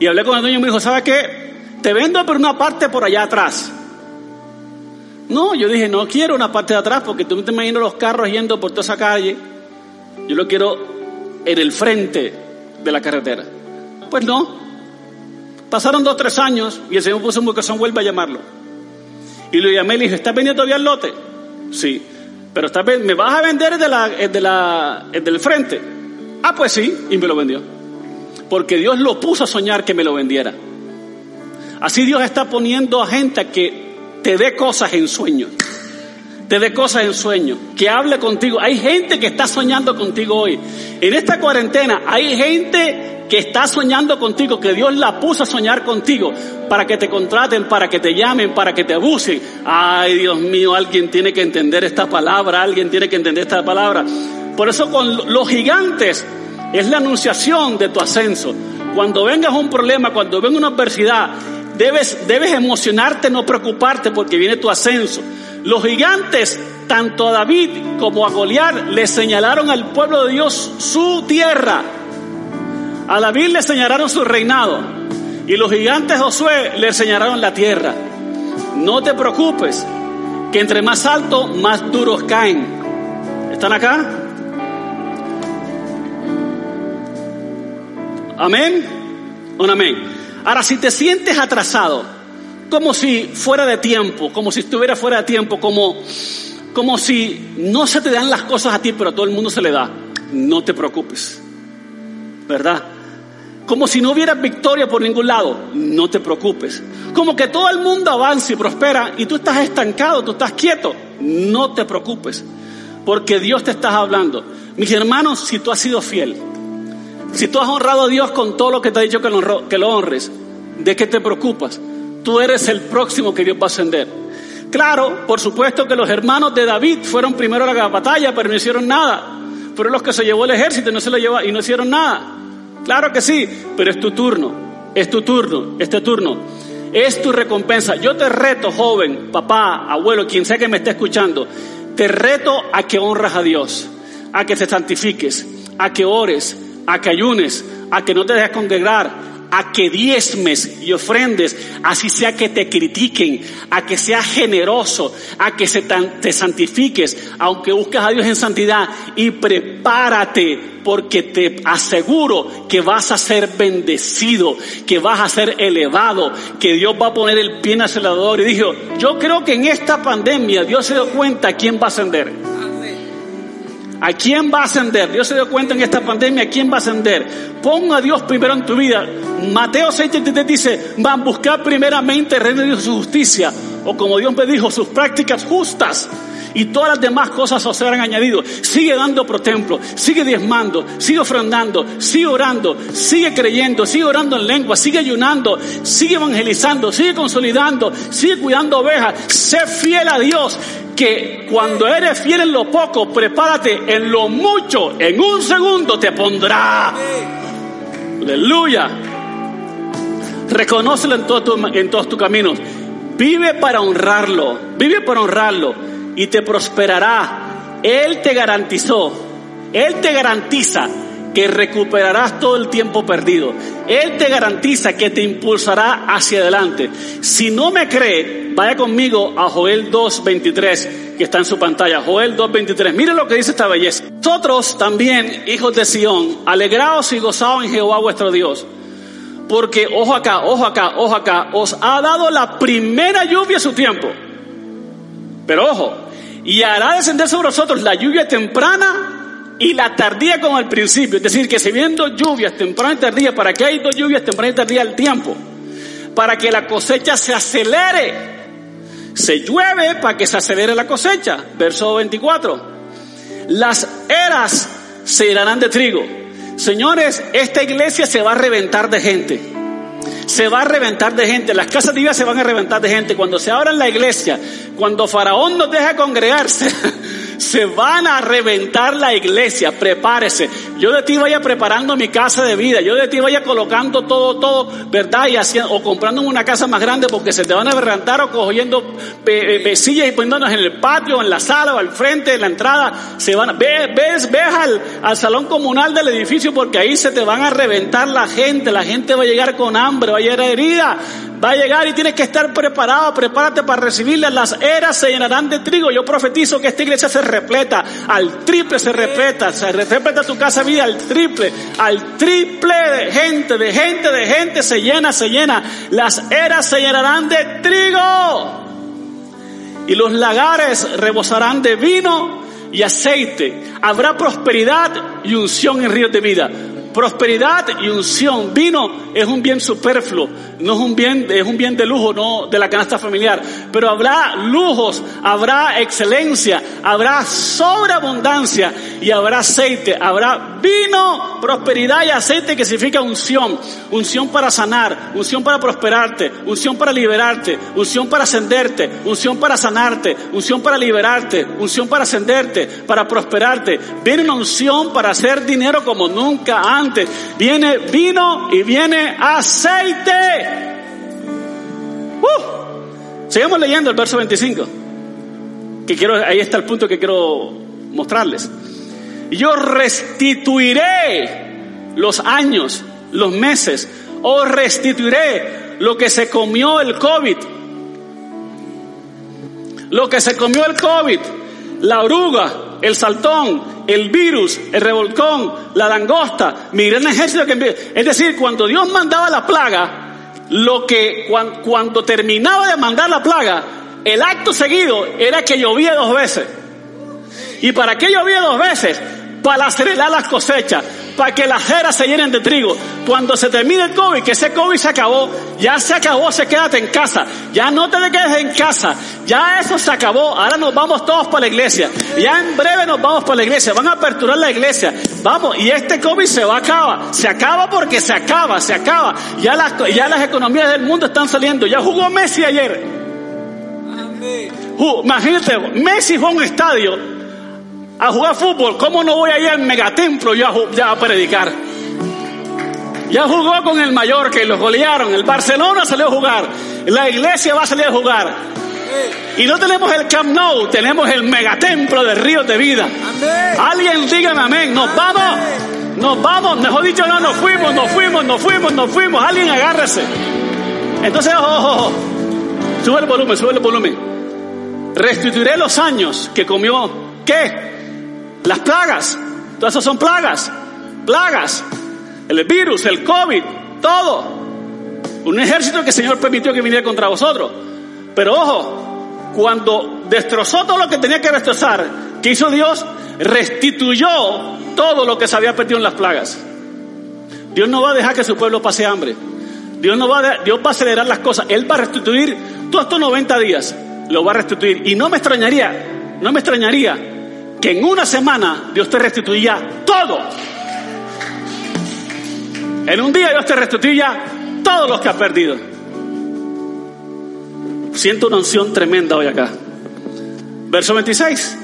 Y hablé con el dueño y me dijo, ¿sabe qué? Te vendo por una parte por allá atrás. No, yo dije, no quiero una parte de atrás porque tú te imaginas los carros yendo por toda esa calle. Yo lo quiero en el frente de la carretera. Pues no. Pasaron dos, tres años y el Señor puso un vocación, vuelve a llamarlo. Y lo llamé y le dije, ¿estás vendiendo todavía el lote? Sí pero me vas a vender de la, de la, del frente. Ah, pues sí, y me lo vendió. Porque Dios lo puso a soñar que me lo vendiera. Así Dios está poniendo a gente a que te dé cosas en sueños. Te dé cosas en sueños. Que hable contigo. Hay gente que está soñando contigo hoy. En esta cuarentena hay gente que está soñando contigo, que Dios la puso a soñar contigo, para que te contraten, para que te llamen, para que te abusen. Ay, Dios mío, alguien tiene que entender esta palabra, alguien tiene que entender esta palabra. Por eso con los gigantes Es la anunciación de tu ascenso. Cuando vengas un problema, cuando venga una adversidad, debes, debes emocionarte, no preocuparte porque viene tu ascenso. Los gigantes, tanto a David como a Goliat, le señalaron al pueblo de Dios su tierra. A David le señalaron su reinado. Y los gigantes Josué le señalaron la tierra. No te preocupes, que entre más alto, más duros caen. ¿Están acá? Amén. Un amén. Ahora, si te sientes atrasado, como si fuera de tiempo, como si estuviera fuera de tiempo, como, como si no se te dan las cosas a ti, pero a todo el mundo se le da, no te preocupes. ¿Verdad? Como si no hubiera victoria por ningún lado, no te preocupes. Como que todo el mundo avanza y prospera y tú estás estancado, tú estás quieto, no te preocupes. Porque Dios te está hablando. Mis hermanos, si tú has sido fiel, si tú has honrado a Dios con todo lo que te ha dicho que lo, que lo honres, ¿de qué te preocupas? Tú eres el próximo que Dios va a ascender. Claro, por supuesto que los hermanos de David fueron primero a la batalla, pero no hicieron nada. Fueron los que se llevó el ejército y no se lo llevó y no hicieron nada. Claro que sí, pero es tu turno, es tu turno, este turno. Es tu recompensa. Yo te reto, joven, papá, abuelo, quien sea que me esté escuchando, te reto a que honras a Dios, a que te santifiques, a que ores, a que ayunes, a que no te dejes congregar, a que diezmes y ofrendes, así sea que te critiquen, a que seas generoso, a que te santifiques, aunque busques a Dios en santidad y prepárate porque te aseguro que vas a ser bendecido, que vas a ser elevado, que Dios va a poner el pie en el acelerador. Y dijo, yo creo que en esta pandemia Dios se dio cuenta quién va a ascender. ¿A quién va a ascender? Dios se dio cuenta en esta pandemia, ¿a quién va a ascender? Ponga a Dios primero en tu vida. Mateo 6:33 dice, van a buscar primeramente el reino de Dios su justicia, o como Dios me dijo, sus prácticas justas. Y todas las demás cosas os serán añadido. Sigue dando pro templo, sigue diezmando, sigue ofrendando, sigue orando, sigue creyendo, sigue orando en lengua, sigue ayunando, sigue evangelizando, sigue consolidando, sigue cuidando ovejas. Sé fiel a Dios que cuando eres fiel en lo poco, prepárate en lo mucho, en un segundo te pondrá. Aleluya. Reconócelo en, en todos tus caminos. Vive para honrarlo, vive para honrarlo y te prosperará. Él te garantizó, Él te garantiza que recuperarás todo el tiempo perdido. Él te garantiza que te impulsará hacia adelante. Si no me cree, vaya conmigo a Joel 2.23, que está en su pantalla. Joel 2.23. Mire lo que dice esta belleza. Nosotros también, hijos de Sión, alegraos y gozaos en Jehová vuestro Dios. Porque, ojo acá, ojo acá, ojo acá, os ha dado la primera lluvia a su tiempo. Pero ojo, y hará descender sobre nosotros la lluvia temprana y la tardía como al principio. Es decir, que se vienen dos lluvias, temprana y tardía, ¿para que hay dos lluvias temprana y tardía al tiempo? Para que la cosecha se acelere. Se llueve para que se acelere la cosecha. Verso 24. Las eras se llenarán de trigo. Señores, esta iglesia se va a reventar de gente. Se va a reventar de gente. Las casas divinas se van a reventar de gente. Cuando se abra la iglesia, cuando Faraón nos deja congregarse, [LAUGHS] se van a reventar la iglesia, prepárese. Yo de ti vaya preparando mi casa de vida, yo de ti vaya colocando todo, todo, ¿verdad? Y haciendo, o comprando una casa más grande porque se te van a reventar o cogiendo sillas y poniéndonos en el patio, en la sala o al frente, en la entrada. Se van, ves, ves, ves al, al salón comunal del edificio porque ahí se te van a reventar la gente, la gente va a llegar con hambre, va a llegar herida, va a llegar y tienes que estar preparado, prepárate para recibirla. Las eras se llenarán de trigo. Yo profetizo que esta iglesia se repleta, al triple se repleta, se repleta tu casa vida al triple, al triple de gente, de gente, de gente se llena, se llena. Las eras se llenarán de trigo. Y los lagares rebosarán de vino y aceite. Habrá prosperidad y unción en ríos de vida. Prosperidad y unción. Vino es un bien superfluo, no es un bien, es un bien de lujo, no de la canasta familiar. Pero habrá lujos, habrá excelencia, habrá sobreabundancia y habrá aceite, habrá vino, prosperidad y aceite que significa unción. Unción para sanar, unción para prosperarte, unción para liberarte, unción para ascenderte, unción para sanarte, unción para liberarte, unción para ascenderte, para prosperarte. Viene una unción para hacer dinero como nunca antes. Viene vino y viene aceite. Uh. Sigamos leyendo el verso 25. Que quiero, ahí está el punto que quiero mostrarles. Yo restituiré los años, los meses, o restituiré lo que se comió el COVID. Lo que se comió el COVID, la oruga, el saltón, el virus, el revolcón, la langosta, miren el ejército que Es decir, cuando Dios mandaba la plaga, lo que cuando, terminaba de mandar la plaga, el acto seguido era que llovía dos veces. ¿Y para qué llovía dos veces? Para acelerar las cosechas, para que las jeras se llenen de trigo. Cuando se termine el COVID, que ese COVID se acabó, ya se acabó, se quédate en casa. Ya no te quedes en casa. Ya eso se acabó. Ahora nos vamos todos para la iglesia. Ya en breve nos vamos para la iglesia. Van a aperturar la iglesia. Vamos, y este COVID se va a acabar. Se acaba porque se acaba, se acaba. Ya las, ya las economías del mundo están saliendo. Ya jugó Messi ayer. imagínate, Messi fue a un estadio a jugar fútbol, ¿cómo no voy a ir al megatemplo ya, ya a predicar? Ya jugó con el Mallorca y los golearon. El Barcelona salió a jugar. La iglesia va a salir a jugar. Y no tenemos el Camp Nou, tenemos el megatemplo de ríos de vida. Alguien dígame amén. Nos vamos, nos vamos. Mejor dicho, no, nos fuimos, nos fuimos, nos fuimos, nos fuimos. Alguien agárrese. Entonces, ojo, ojo, ojo. Sube el volumen, sube el volumen. Restituiré los años que comió, ¿qué? Las plagas, todas esas son plagas, plagas, el virus, el COVID, todo. Un ejército que el Señor permitió que viniera contra vosotros. Pero ojo, cuando destrozó todo lo que tenía que destrozar, ¿qué hizo Dios? Restituyó todo lo que se había perdido en las plagas. Dios no va a dejar que su pueblo pase hambre. Dios, no va a, Dios va a acelerar las cosas. Él va a restituir todos estos 90 días. Lo va a restituir. Y no me extrañaría, no me extrañaría en una semana Dios te restituya todo. En un día Dios te restituya todo lo que has perdido. Siento una unción tremenda hoy acá. Verso 26.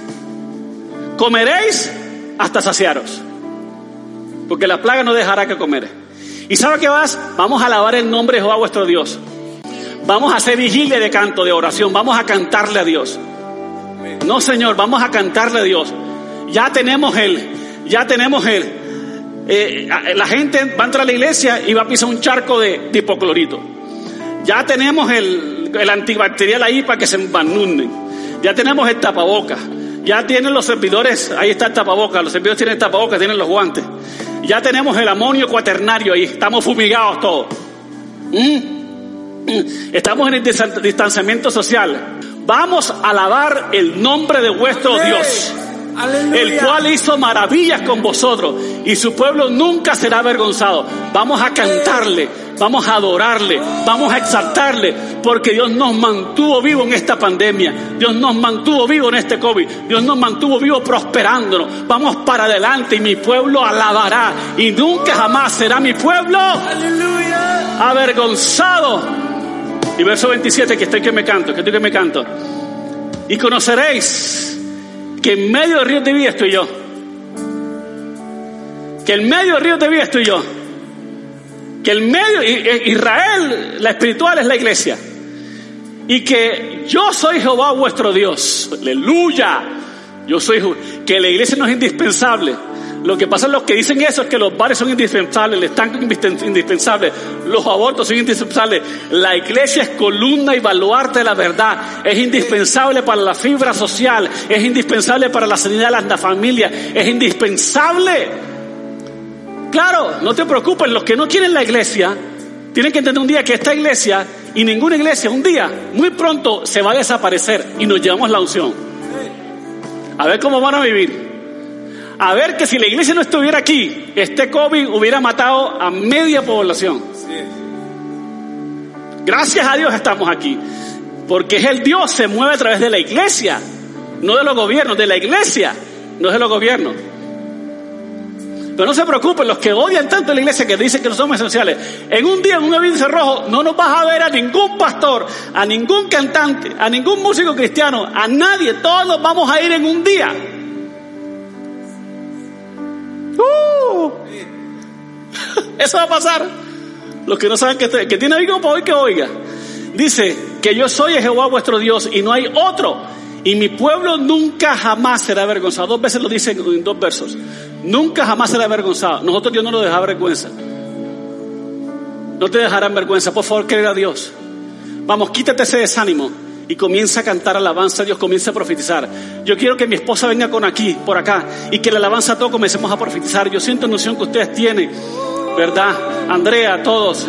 Comeréis hasta saciaros. Porque la plaga no dejará que comer. ¿Y sabe qué vas? Vamos a alabar el nombre de Jehová vuestro Dios. Vamos a hacer vigilia de canto, de oración. Vamos a cantarle a Dios. No, Señor, vamos a cantarle a Dios. Ya tenemos Él, ya tenemos Él. Eh, la gente va a entrar a la iglesia y va a pisar un charco de, hipoclorito. Ya tenemos el, el antibacterial ahí para que se embanunden. Ya tenemos el tapabocas. Ya tienen los servidores, ahí está el tapabocas. Los servidores tienen el tapabocas, tienen los guantes. Ya tenemos el amonio cuaternario ahí. Estamos fumigados todos. ¿Mm? ¿Mm? Estamos en el distanciamiento social. Vamos a alabar el nombre de vuestro Dios. El cual hizo maravillas con vosotros y su pueblo nunca será avergonzado. Vamos a cantarle, vamos a adorarle, vamos a exaltarle, porque Dios nos mantuvo vivo en esta pandemia, Dios nos mantuvo vivo en este COVID, Dios nos mantuvo vivo prosperándonos. Vamos para adelante y mi pueblo alabará y nunca jamás será mi pueblo avergonzado y verso 27, que estoy que me canto, que estoy que me canto. Y conoceréis que en medio del río de vida estoy yo. Que en medio del río de vida estoy yo. Que el medio, Israel, la espiritual es la iglesia. Y que yo soy Jehová vuestro Dios. Aleluya. Yo soy, que la iglesia no es indispensable lo que pasa es los que dicen eso es que los bares son indispensables, el estanque es indispensable, los abortos son indispensables. La iglesia es columna y baluarte de la verdad. Es indispensable para la fibra social, es indispensable para la sanidad de la familia, es indispensable. Claro, no te preocupes, los que no quieren la iglesia tienen que entender un día que esta iglesia y ninguna iglesia un día, muy pronto, se va a desaparecer y nos llevamos la unción. A ver cómo van a vivir. A ver que si la iglesia no estuviera aquí, este COVID hubiera matado a media población. Gracias a Dios estamos aquí. Porque es el Dios se mueve a través de la iglesia, no de los gobiernos, de la iglesia, no de los gobiernos. Pero no se preocupen, los que odian tanto a la iglesia que dicen que no somos esenciales, en un día en un aviso rojo no nos vas a ver a ningún pastor, a ningún cantante, a ningún músico cristiano, a nadie, todos nos vamos a ir en un día. ¡Uh! Eso va a pasar. Los que no saben que, que tiene algo para hoy que oiga. Dice que yo soy Jehová vuestro Dios y no hay otro. Y mi pueblo nunca jamás será avergonzado. Dos veces lo dice en dos versos. Nunca jamás será avergonzado. Nosotros Dios no lo deja vergüenza. No te dejarán vergüenza. Por favor, creer a Dios. Vamos, quítate ese desánimo y comienza a cantar alabanza a Dios, comienza a profetizar. Yo quiero que mi esposa venga con aquí, por acá, y que la alabanza a todos comencemos a profetizar. Yo siento noción que ustedes tienen, ¿verdad? Andrea, todos.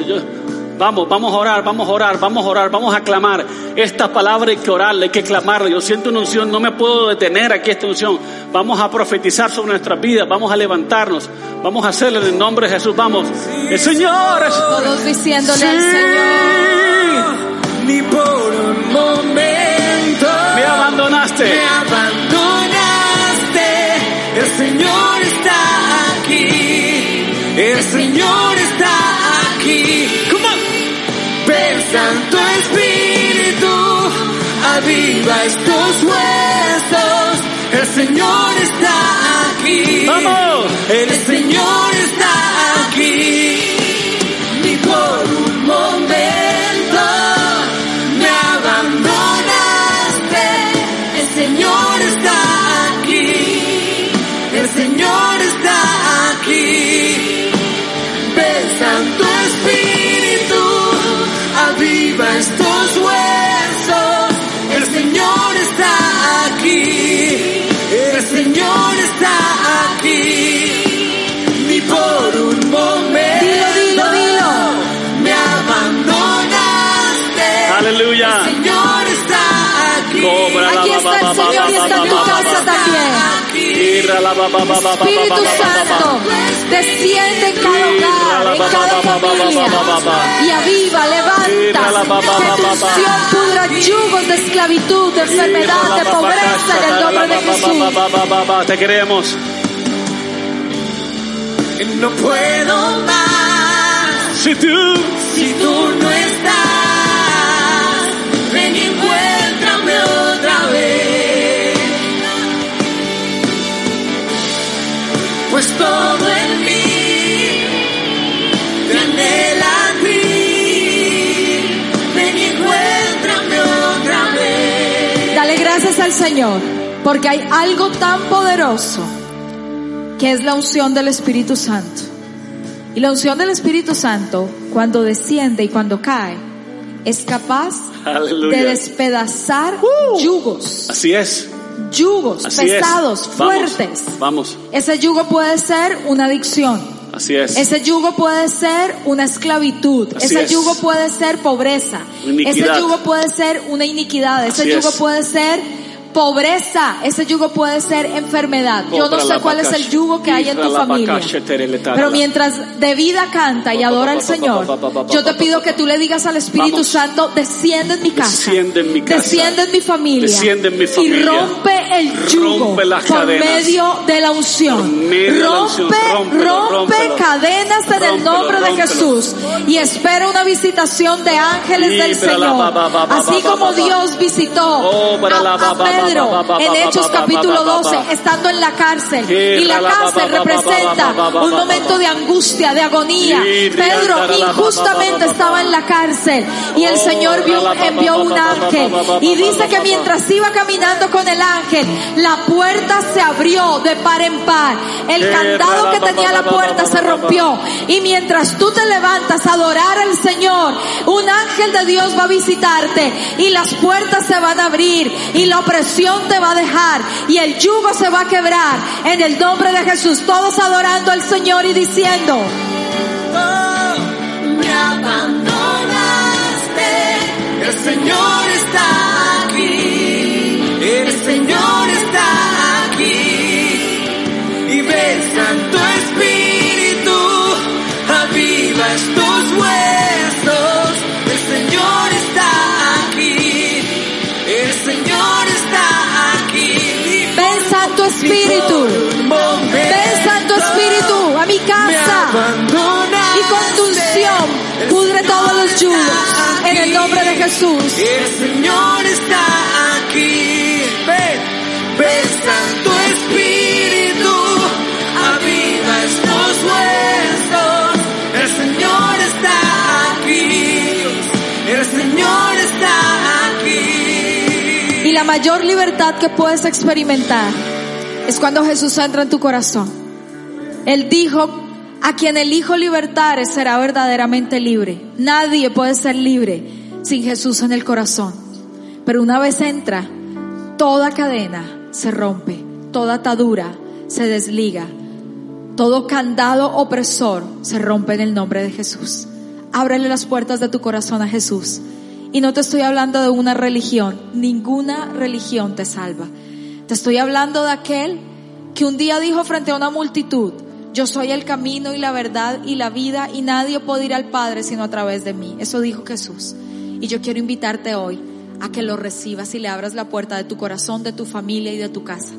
vamos, vamos a orar, vamos a orar, vamos a orar, vamos a clamar. Esta palabra hay que orarla, hay que clamarla. Yo siento una unción, no me puedo detener aquí esta unción. Vamos a profetizar sobre nuestras vidas, vamos a levantarnos, vamos a hacerlo en el nombre de Jesús. Vamos, el Señor. Todos diciéndole al Señor. Ni por un momento Me abandonaste. me abandonaste. El Señor está aquí. El Señor está aquí. Come on. Ven Santo Espíritu, aviva estos huesos. El Señor está aquí. Vamos. El Señor está aquí. Aviva estos huesos. El Señor está aquí. El Señor está aquí. Ni por un momento Dilo, dilo, dilo. me abandonaste. Aleluya. El Señor está aquí. Aquí está el Señor y está en tu casa también. Espíritu Santo, desciende en cada hogar, en cada familia y aviva, levanta, que tu unción pudra yugos de esclavitud, de enfermedad, de pobreza en el nombre de Jesús. Te queremos. No puedo más Si tú si tú no estás. Señor, porque hay algo tan poderoso que es la unción del Espíritu Santo. Y la unción del Espíritu Santo, cuando desciende y cuando cae, es capaz Aleluya. de despedazar yugos, Así es. Yugos Así pesados, es. Vamos, fuertes. Vamos. Ese yugo puede ser una adicción. Así es. Ese yugo puede ser una esclavitud. Así Ese es. yugo puede ser pobreza. Iniquidad. Ese yugo puede ser una iniquidad. Ese Así yugo es. puede ser pobreza. Ese yugo puede ser enfermedad. Yo no sé cuál es el yugo que hay en tu familia. Pero mientras de vida canta y adora al Señor, yo te pido que tú le digas al Espíritu. Santo, desciende en mi casa. Desciende en mi familia. Y rompe el yugo por medio de la unción. Rompe, rompe cadenas en el nombre de. Jesús. Y espera una visitación de ángeles del Señor. Así como. Dios visitó a, Pedro en Hechos capítulo ba, ba, 12, ba. estando en la cárcel. Y la cárcel representa un momento de angustia, de agonía. Pedro injustamente ba, ba, estaba en la cárcel y el Oh, Señor vio- envió un ángel y dice que mientras iba caminando con el ángel, la puerta se abrió de par en par. El candado que tenía la puerta se rompió y mientras tú te levantas a adorar al Señor, un ángel de Dios va a visitarte y las puertas se van a abrir y la opresión te va a dejar y el yugo se va a quebrar en el nombre de Jesús. Todos adorando al Señor y diciendo, Me abandonaste, el Señor está aquí, el Señor Espíritu. Ven Santo Espíritu a mi casa y con tu unción pudre todos los yugos en el nombre de Jesús. El Señor está aquí. Ven, ven Santo Espíritu, aviva estos huesos. El Señor está aquí. El Señor está aquí. Y la mayor libertad que puedes experimentar es cuando Jesús entra en tu corazón. Él dijo, a quien el Hijo libertare será verdaderamente libre. Nadie puede ser libre sin Jesús en el corazón. Pero una vez entra, toda cadena se rompe, toda atadura se desliga, todo candado opresor se rompe en el nombre de Jesús. Ábrele las puertas de tu corazón a Jesús. Y no te estoy hablando de una religión, ninguna religión te salva. Estoy hablando de aquel que un día dijo frente a una multitud, yo soy el camino y la verdad y la vida y nadie puede ir al Padre sino a través de mí. Eso dijo Jesús. Y yo quiero invitarte hoy a que lo recibas y le abras la puerta de tu corazón, de tu familia y de tu casa.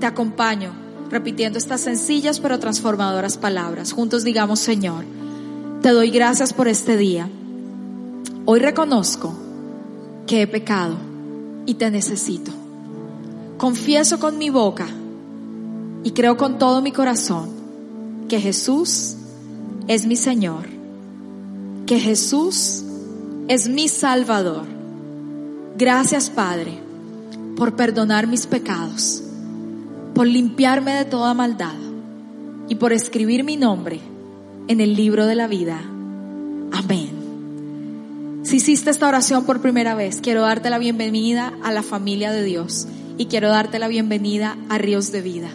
Te acompaño repitiendo estas sencillas pero transformadoras palabras. Juntos digamos, Señor, te doy gracias por este día. Hoy reconozco que he pecado y te necesito. Confieso con mi boca y creo con todo mi corazón que Jesús es mi Señor, que Jesús es mi Salvador. Gracias Padre por perdonar mis pecados, por limpiarme de toda maldad y por escribir mi nombre en el libro de la vida. Amén. Si hiciste esta oración por primera vez, quiero darte la bienvenida a la familia de Dios y quiero darte la bienvenida a Ríos de Vida.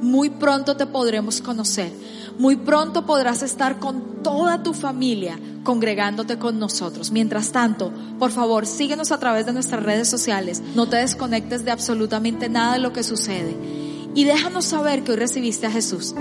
Muy pronto te podremos conocer. Muy pronto podrás estar con toda tu familia congregándote con nosotros. Mientras tanto, por favor, síguenos a través de nuestras redes sociales. No te desconectes de absolutamente nada de lo que sucede. Y déjanos saber que hoy recibiste a Jesús.